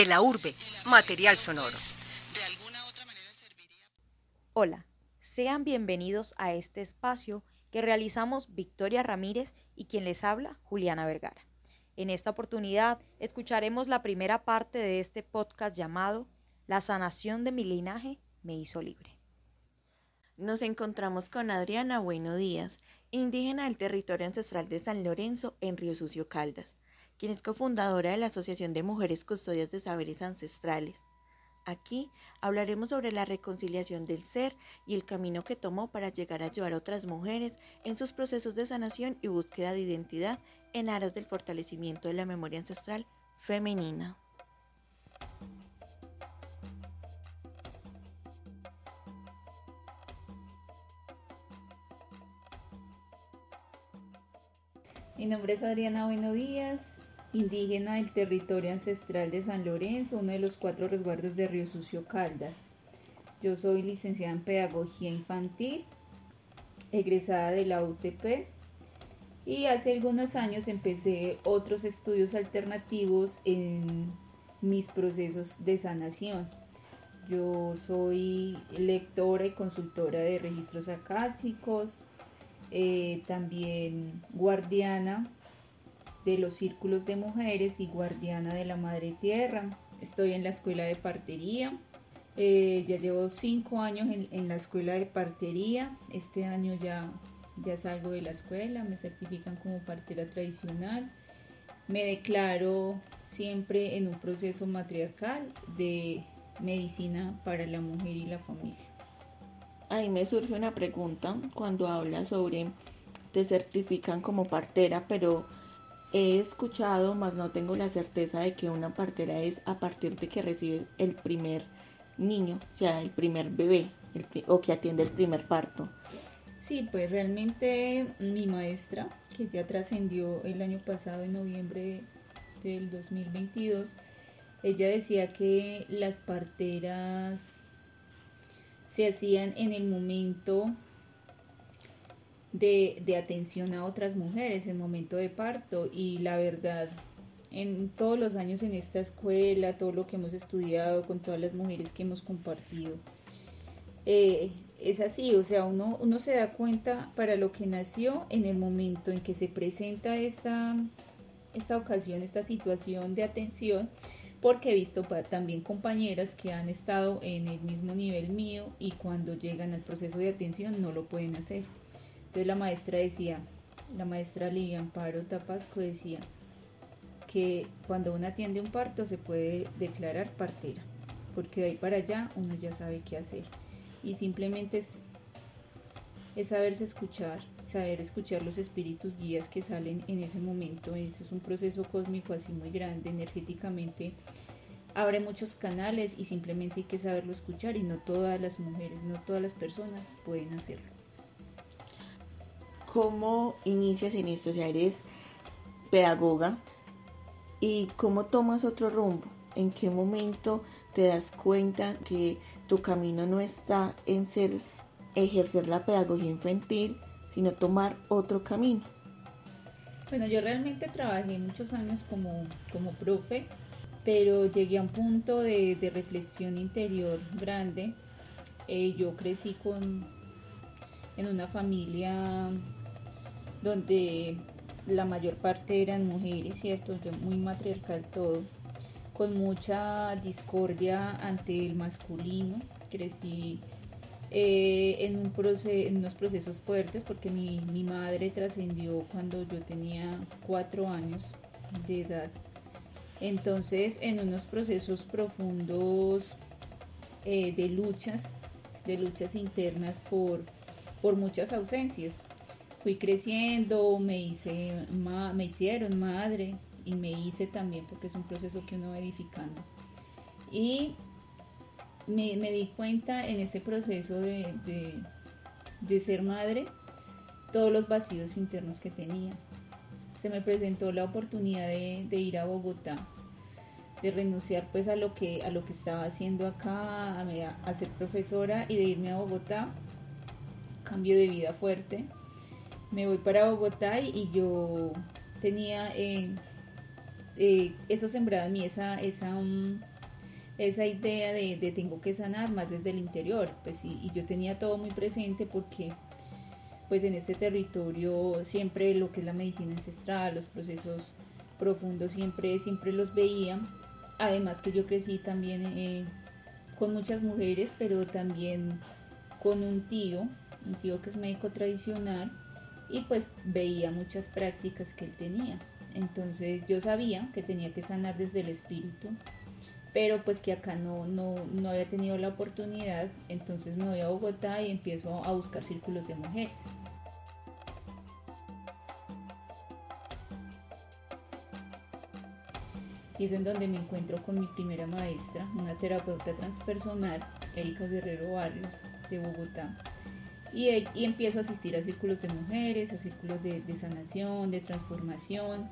de la urbe, material sonoro. Hola, sean bienvenidos a este espacio que realizamos Victoria Ramírez y quien les habla, Juliana Vergara. En esta oportunidad escucharemos la primera parte de este podcast llamado La sanación de mi linaje me hizo libre. Nos encontramos con Adriana Bueno Díaz, indígena del territorio ancestral de San Lorenzo en Río Sucio Caldas, quien es cofundadora de la Asociación de Mujeres Custodias de Saberes Ancestrales. Aquí hablaremos sobre la reconciliación del ser y el camino que tomó para llegar a ayudar a otras mujeres en sus procesos de sanación y búsqueda de identidad en aras del fortalecimiento de la memoria ancestral femenina. Mi nombre es Adriana Bueno Díaz, indígena del territorio ancestral de San Lorenzo, uno de los cuatro resguardos de Río Sucio Caldas. Yo soy licenciada en Pedagogía Infantil, egresada de la UTP y hace algunos años empecé otros estudios alternativos en mis procesos de sanación. Yo soy lectora y consultora de registros acásicos, eh, también guardiana de los círculos de mujeres y guardiana de la madre tierra. Estoy en la escuela de partería. Eh, ya llevo cinco años en, la escuela de partería. Este año ya, ya salgo de la escuela, me certifican como partera tradicional. Me declaro siempre en un proceso matriarcal de medicina para la mujer y la familia. Ahí me surge una pregunta cuando habla sobre te certifican como partera, pero He escuchado, mas no tengo la certeza de que una partera es a partir de que recibe el primer niño, o sea, el primer bebé, o que atiende el primer parto. Sí, pues realmente mi maestra, que ya trascendió el año pasado, en noviembre del 2022, ella decía que las parteras se hacían en el momento de, atención a otras mujeres en momento de parto y la verdad en todos los años en esta escuela, todo lo que hemos estudiado con todas las mujeres que hemos compartido. Eh, es así, o sea, uno, uno se da cuenta para lo que nació en el momento en que se presenta esta, esta ocasión, esta situación de atención, porque he visto también compañeras que han estado en el mismo nivel mío y cuando llegan al proceso de atención no lo pueden hacer. Entonces la maestra decía, la maestra Lidia Amparo Tapasco decía que cuando uno atiende un parto se puede declarar partera, porque de ahí para allá uno ya sabe qué hacer. Y simplemente es, es saberse escuchar, saber escuchar los espíritus guías que salen en ese momento. Eso es un proceso cósmico así muy grande, energéticamente abre muchos canales y simplemente hay que saberlo escuchar y no todas las mujeres, no todas las personas pueden hacerlo. ¿Cómo inicias en esto? O sea, eres pedagoga y cómo tomas otro rumbo. ¿En qué momento te das cuenta que tu camino no está en ser ejercer la pedagogía infantil, sino tomar otro camino? Bueno, yo realmente trabajé muchos años como, como profe, pero llegué a un punto de, reflexión interior grande. Eh, yo crecí con, en una familia donde la mayor parte eran mujeres, ¿cierto? Muy matriarcal todo, con mucha discordia ante el masculino. Crecí eh, en, un en unos procesos fuertes porque mi, madre trascendió cuando yo tenía cuatro años de edad. Entonces, en unos procesos profundos eh, de luchas, de luchas internas por, por muchas ausencias fui creciendo, me, hice, me hicieron madre y me hice también porque es un proceso que uno va edificando. Y me, di cuenta en ese proceso de, ser madre todos los vacíos internos que tenía. Se me presentó la oportunidad de, ir a Bogotá, de renunciar pues a lo que, a lo que estaba haciendo acá, a ser profesora y de irme a Bogotá. Cambio de vida fuerte, me voy para Bogotá y, yo tenía eh, eh, eso sembrado en mí, esa, esa, mm, esa idea de, de tengo que sanar más desde el interior, pues y, y yo tenía todo muy presente porque pues en este territorio siempre lo que es la medicina ancestral, los procesos profundos siempre, siempre los veía. Además que yo crecí también eh, con muchas mujeres, pero también con un tío, un tío que es médico tradicional, y pues veía muchas prácticas que él tenía. Entonces yo sabía que tenía que sanar desde el espíritu, pero pues que acá no, no, no había tenido la oportunidad, entonces me voy a Bogotá y empiezo a buscar círculos de mujeres. y es en donde me encuentro con mi primera maestra, una terapeuta transpersonal, Erika Guerrero Barrios, de Bogotá. Y, y empiezo a asistir a círculos de mujeres, a círculos de, de sanación, de transformación.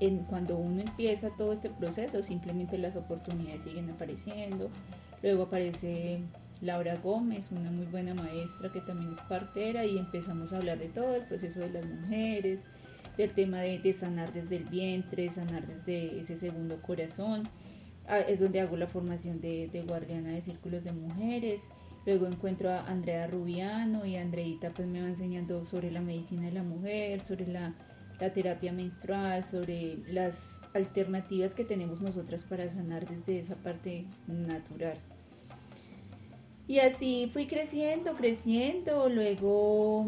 En, cuando uno empieza todo este proceso, simplemente las oportunidades siguen apareciendo. Luego aparece Laura Gómez, una muy buena maestra que también es partera, y empezamos a hablar de todo el proceso de las mujeres, del tema de, sanar desde el vientre, sanar desde ese segundo corazón. Ah, es donde hago la formación de, guardiana de círculos de mujeres. Luego encuentro a Andrea Rubiano y Andreita pues me va enseñando sobre la medicina de la mujer, sobre la, la terapia menstrual, sobre las alternativas que tenemos nosotras para sanar desde esa parte natural. Y así fui creciendo, creciendo, luego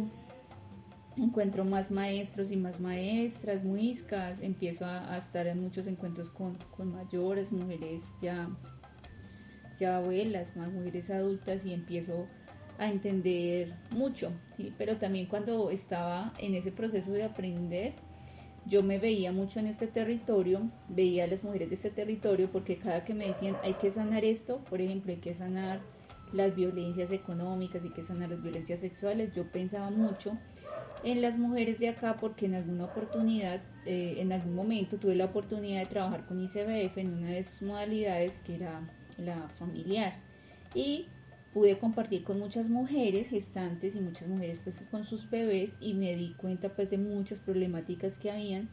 encuentro más maestros y más maestras, muiscas, empiezo a, estar en muchos encuentros con, mayores, mujeres ya, ya abuelas, más mujeres adultas y empiezo a entender mucho, ¿sí? pero también cuando estaba en ese proceso de aprender, yo me veía mucho en este territorio, veía a las mujeres de este territorio porque cada que me decían hay que sanar esto, por ejemplo, hay que sanar las violencias económicas, hay que sanar las violencias sexuales, yo pensaba mucho en las mujeres de acá porque en alguna oportunidad, eh, en algún momento tuve la oportunidad de trabajar con ICBF en una de sus modalidades que era la familiar y pude compartir con muchas mujeres gestantes y muchas mujeres pues con sus bebés y me di cuenta pues de muchas problemáticas que habían.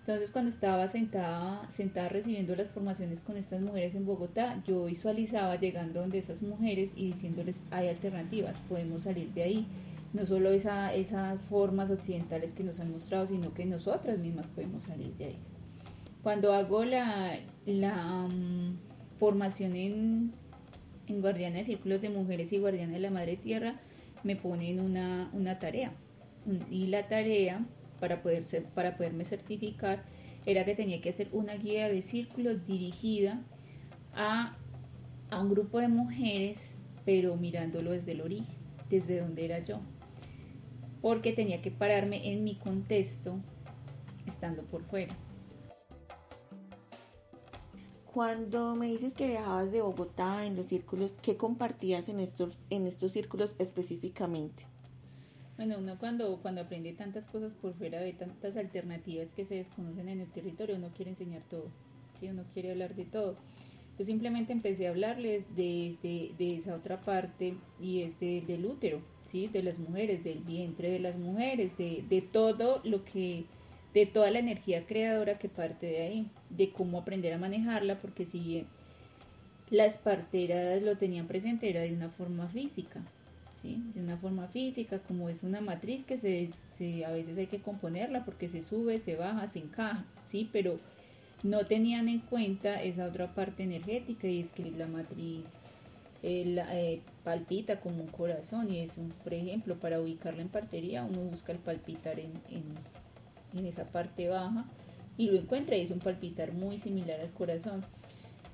Entonces cuando estaba sentada, sentada recibiendo las formaciones con estas mujeres en Bogotá, yo visualizaba llegando donde esas mujeres y diciéndoles hay alternativas, podemos salir de ahí no solo esa, esas formas occidentales que nos han mostrado, sino que nosotras mismas podemos salir de ahí. Cuando hago la, la mm, formación en, Guardiana de Círculos de Mujeres y Guardiana de la Madre Tierra, me ponen una, una tarea. Y la tarea, para, poder para poderme certificar, era que tenía que hacer una guía de círculos dirigida a, a un grupo de mujeres, pero mirándolo desde el origen, desde donde era yo porque tenía que pararme en mi contexto estando por fuera. Cuando me dices que viajabas de Bogotá en los círculos, ¿qué compartías en estos, en estos círculos específicamente? Bueno, uno cuando, cuando aprende tantas cosas por fuera, ve tantas alternativas que se desconocen en el territorio, uno quiere enseñar todo, ¿sí? uno quiere hablar de todo. Yo simplemente empecé a hablarles de, de, esa otra parte y es del útero, ¿sí? de las mujeres, del vientre de las mujeres, de, de todo lo que, de toda la energía creadora que parte de ahí, de cómo aprender a manejarla, porque si las parteras lo tenían presente era de una forma física, ¿sí? de una forma física, como es una matriz que se, se, a veces hay que componerla porque se sube, se baja, se encaja, ¿sí? pero no tenían en cuenta esa otra parte energética y es que la matriz eh, eh, palpita como un corazón y es un, por ejemplo, para ubicarla en partería uno busca el palpitar en, en, esa parte baja y lo encuentra y es un palpitar muy similar al corazón.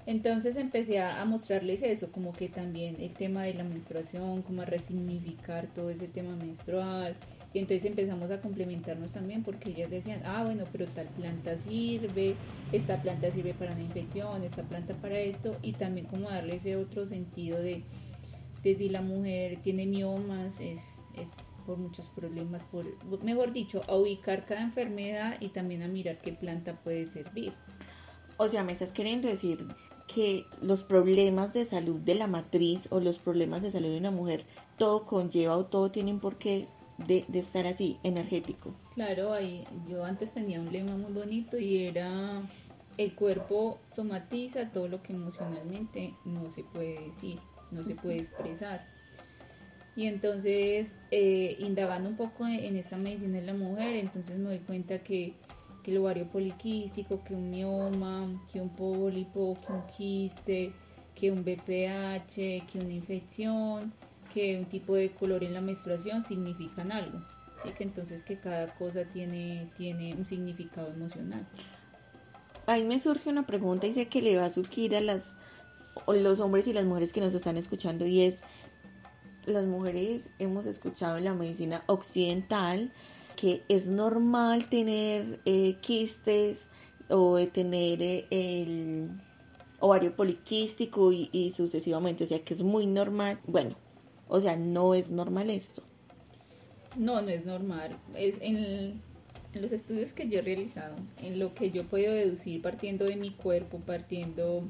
Entonces empecé a, a, mostrarles eso, como que también el tema de la menstruación, como a resignificar todo ese tema menstrual, y entonces empezamos a complementarnos también porque ellas decían, ah, bueno, pero tal planta sirve, esta planta sirve para una infección, esta planta para esto, y también como darle ese otro sentido de, de si la mujer tiene miomas, es, es por muchos problemas, por, mejor dicho, a ubicar cada enfermedad y también a mirar qué planta puede servir. O sea, me estás queriendo decir que los problemas de salud de la matriz o los problemas de salud de una mujer, todo conlleva o todo tienen por qué de, de estar así, energético. Claro, ahí, yo antes tenía un lema muy bonito y era el cuerpo somatiza todo lo que emocionalmente no se puede decir, no se puede expresar. Y entonces, eh, indagando un poco en esta medicina de la mujer, entonces me doy cuenta que, que el ovario poliquístico, que un mioma, que un pólipo, que un quiste, que un BPH, que una infección, que un tipo de color en la menstruación significan algo. Así que entonces que cada cosa tiene, tiene un significado emocional. Ahí me surge una pregunta y sé que le va a surgir a las los hombres y las mujeres que nos están escuchando y es las mujeres hemos escuchado en la medicina occidental que es normal tener eh, quistes o tener eh, el ovario poliquístico y, sucesivamente, o sea que es muy normal. Bueno, o sea, no es normal esto. No, no es normal. Es en, en, los estudios que yo he realizado, en lo que yo podido deducir partiendo de mi cuerpo, partiendo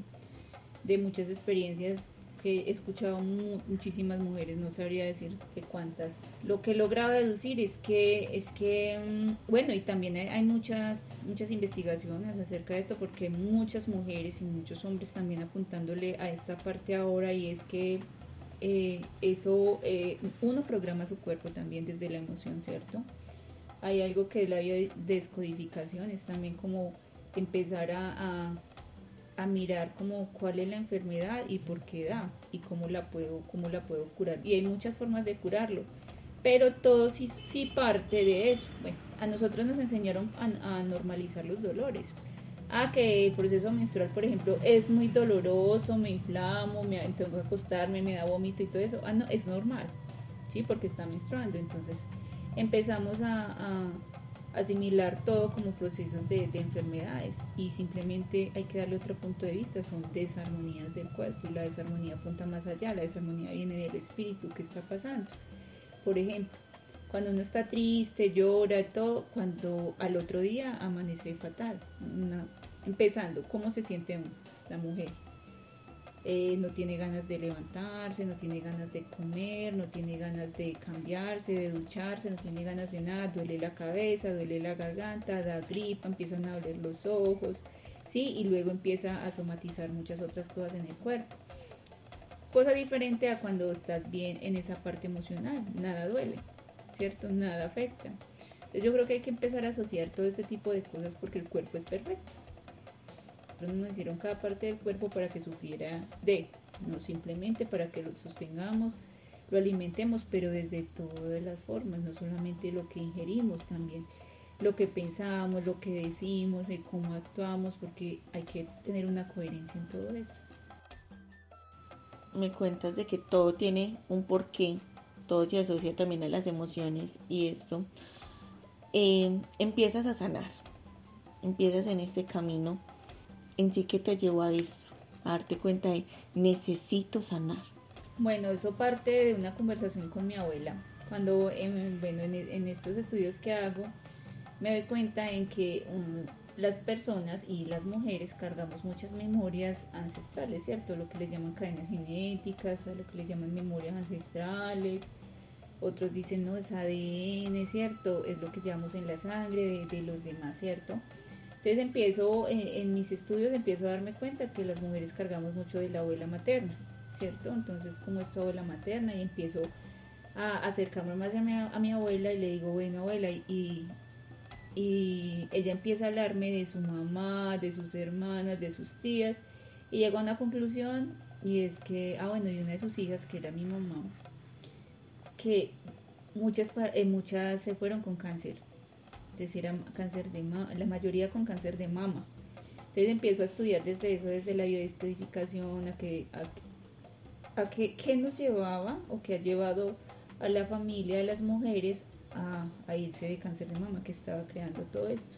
de muchas experiencias he escuchado muchísimas mujeres, no sabría decir de cuántas. Lo que he logrado deducir es que, es que mm, bueno, y también hay, muchas, muchas investigaciones acerca de esto, porque muchas mujeres y muchos hombres también apuntándole a esta parte ahora, y es que eh, eso, eh, uno programa su cuerpo también desde la emoción, ¿cierto? Hay algo que es la descodificación, es también como empezar a a mirar como cuál es la enfermedad y por qué da y cómo la puedo, cómo la puedo curar. Y hay muchas formas de curarlo, pero todo sí parte de eso. Bueno, a nosotros nos enseñaron a, normalizar los dolores. Ah, que el proceso menstrual, por ejemplo, es muy doloroso, me inflamo, me tengo que acostarme, me da vómito y todo eso. Ah, no, es normal, ¿sí? Porque está menstruando. Entonces empezamos a asimilar todo como procesos de, enfermedades y simplemente hay que darle otro punto de vista, son desarmonías del cuerpo y la desarmonía apunta más allá, la desarmonía viene del espíritu que está pasando. Por ejemplo, cuando uno está triste, llora, todo, cuando al otro día amanece fatal, empezando, ¿cómo se siente la mujer? Eh, no tiene ganas de levantarse, no tiene ganas de comer, no tiene ganas de cambiarse, de ducharse, no tiene ganas de nada, duele la cabeza, duele la garganta, da gripa, empiezan a doler los ojos, ¿sí? Y luego empieza a somatizar muchas otras cosas en el cuerpo. Cosa diferente a cuando estás bien en esa parte emocional, nada duele, ¿cierto? Nada afecta. Entonces yo creo que hay que empezar a asociar todo este tipo de cosas porque el cuerpo es perfecto nos hicieron cada parte del cuerpo para que sufriera de, no simplemente para que lo sostengamos, lo alimentemos, pero desde todas las formas, no solamente lo que ingerimos también, lo que pensamos, lo que decimos, el cómo actuamos, porque hay que tener una coherencia en todo eso. Me cuentas de que todo tiene un porqué, todo se asocia también a las emociones y esto. Eh, empiezas a sanar, empiezas en este camino en sí que te llevó a eso, a darte cuenta de necesito sanar? Bueno, eso parte de una conversación con mi abuela. Cuando, en, bueno, en, estos estudios que hago, me doy cuenta en que las personas y las mujeres cargamos muchas memorias ancestrales, ¿cierto? Lo que le llaman cadenas genéticas, lo que le llaman memorias ancestrales. Otros dicen, no, es ADN, ¿cierto? Es lo que llevamos en la sangre de los demás, ¿cierto? Entonces empiezo, en, mis estudios empiezo a darme cuenta que las mujeres cargamos mucho de la abuela materna, ¿cierto? Entonces como es tu abuela materna y empiezo a acercarme más a mi, a mi abuela y le digo, bueno abuela, y, y ella empieza a hablarme de su mamá, de sus hermanas, de sus tías, y llegó a una conclusión y es que, ah bueno, y una de sus hijas, que era mi mamá, que muchas, eh, muchas se fueron con cáncer decir, cáncer de la mayoría con cáncer de mama. Entonces empiezo a estudiar desde eso, desde la biodescodificación, a que, a, que, qué nos llevaba o qué ha llevado a la familia de las mujeres a, a irse de cáncer de mama que estaba creando todo esto.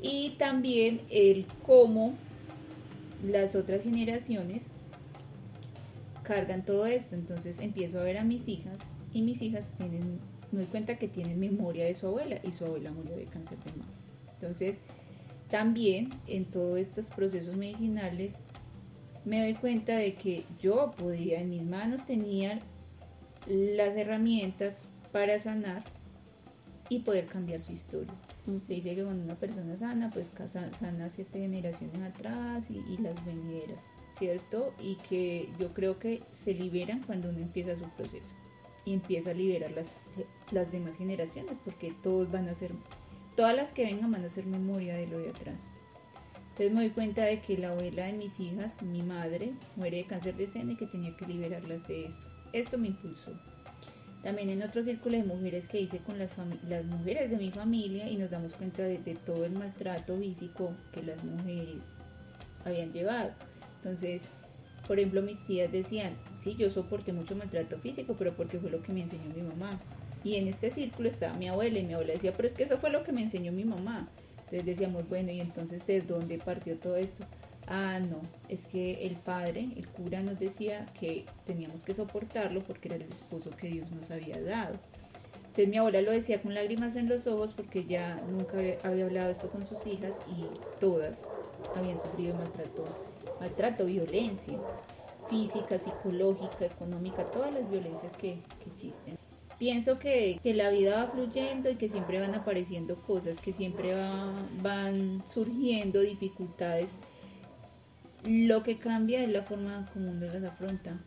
Y también el cómo las otras generaciones cargan todo esto. Entonces empiezo a ver a mis hijas y mis hijas tienen me doy cuenta que tienen memoria de su abuela y su abuela murió de cáncer de mama. Entonces, también en todos estos procesos medicinales me doy cuenta de que yo podía, en mis manos tenía las herramientas para sanar y poder cambiar su historia. Se dice que cuando una persona sana, pues sana siete generaciones atrás y, y las venideras, ¿cierto? Y que yo creo que se liberan cuando uno empieza su proceso y empieza a liberar las, las demás generaciones, porque todos van a ser, todas las que vengan van a ser memoria de lo de atrás. Entonces me doy cuenta de que la abuela de mis hijas, mi madre, muere de cáncer de seno y que tenía que liberarlas de esto. Esto me impulsó. También en otro círculo de mujeres que hice con las, las mujeres de mi familia y nos damos cuenta de, de todo el maltrato físico que las mujeres habían llevado. Entonces, por ejemplo, mis tías decían, sí, yo soporté mucho maltrato físico, pero porque fue lo que me enseñó mi mamá. Y en este círculo estaba mi abuela y mi abuela decía, pero es que eso fue lo que me enseñó mi mamá. Entonces decíamos, bueno, ¿y entonces de dónde partió todo esto? Ah, no, es que el padre, el cura nos decía que teníamos que soportarlo porque era el esposo que Dios nos había dado. Entonces mi abuela lo decía con lágrimas en los ojos porque ya nunca había hablado esto con sus hijas y todas habían sufrido maltrato maltrato, violencia física, psicológica, económica, todas las violencias que, existen. Pienso que, la vida va fluyendo y que siempre van apareciendo cosas, que siempre van surgiendo dificultades. Lo que cambia es la forma como uno las afronta,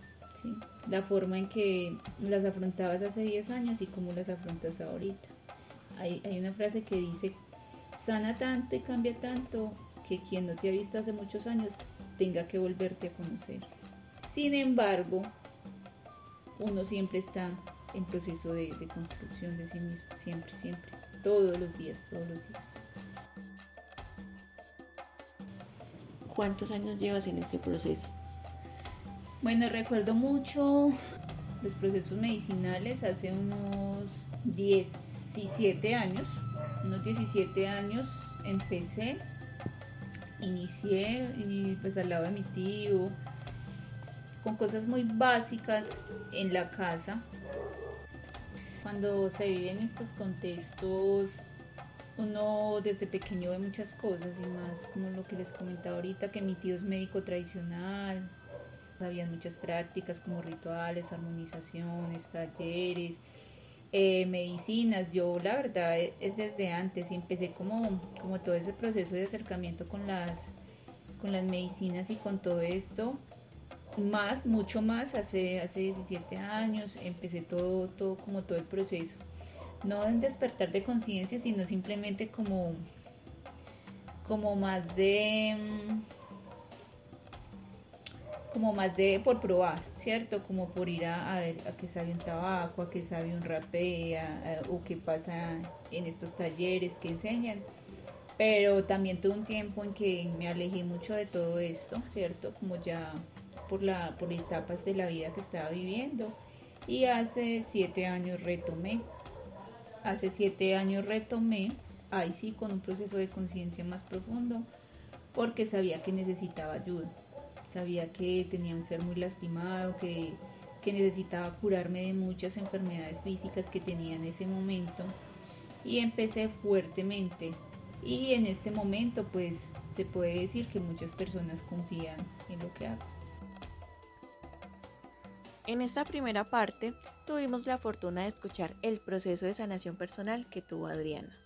¿sí? la forma en que las afrontabas hace 10 años y cómo las afrontas ahorita. Hay, hay una frase que dice, sana tanto y cambia tanto que quien no te ha visto hace muchos años tenga que volverte a conocer. Sin embargo, uno siempre está en proceso de, construcción de sí mismo, siempre, siempre, todos los días, todos los días. ¿Cuántos años llevas en este proceso? Bueno, recuerdo mucho los procesos medicinales hace unos 17 años, unos 17 años empecé inicié y pues al lado de mi tío, con cosas muy básicas en la casa. Cuando se vive en estos contextos, uno desde pequeño ve muchas cosas y más como lo que les comentaba ahorita, que mi tío es médico tradicional, había muchas prácticas como rituales, armonizaciones, talleres, eh, medicinas. Yo la verdad e, es desde antes empecé como, como todo ese proceso de acercamiento con las, con las medicinas y con todo esto. Más, mucho más, hace, hace 17 años empecé todo, todo, como todo el proceso. No en despertar de conciencia, sino simplemente como, como más de mm, como más de por probar, ¿cierto? Como por ir a, ver a qué sabe un tabaco, a qué sabe un rapé, o qué pasa en estos talleres que enseñan. Pero también tuve un tiempo en que me alejé mucho de todo esto, ¿cierto? Como ya por, la, por etapas de la vida que estaba viviendo. Y hace siete años retomé. Hace siete años retomé, ahí sí, con un proceso de conciencia más profundo, porque sabía que necesitaba ayuda sabía que tenía un ser muy lastimado, que, necesitaba curarme de muchas enfermedades físicas que tenía en ese momento y empecé fuertemente y en este momento pues se puede decir que muchas personas confían en lo que hago. En esta primera parte tuvimos la fortuna de escuchar el proceso de sanación personal que tuvo Adriana.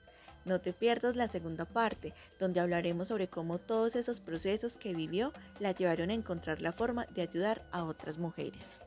No te pierdas la segunda parte, donde hablaremos sobre cómo todos esos procesos que vivió la llevaron a encontrar la forma de ayudar a otras mujeres.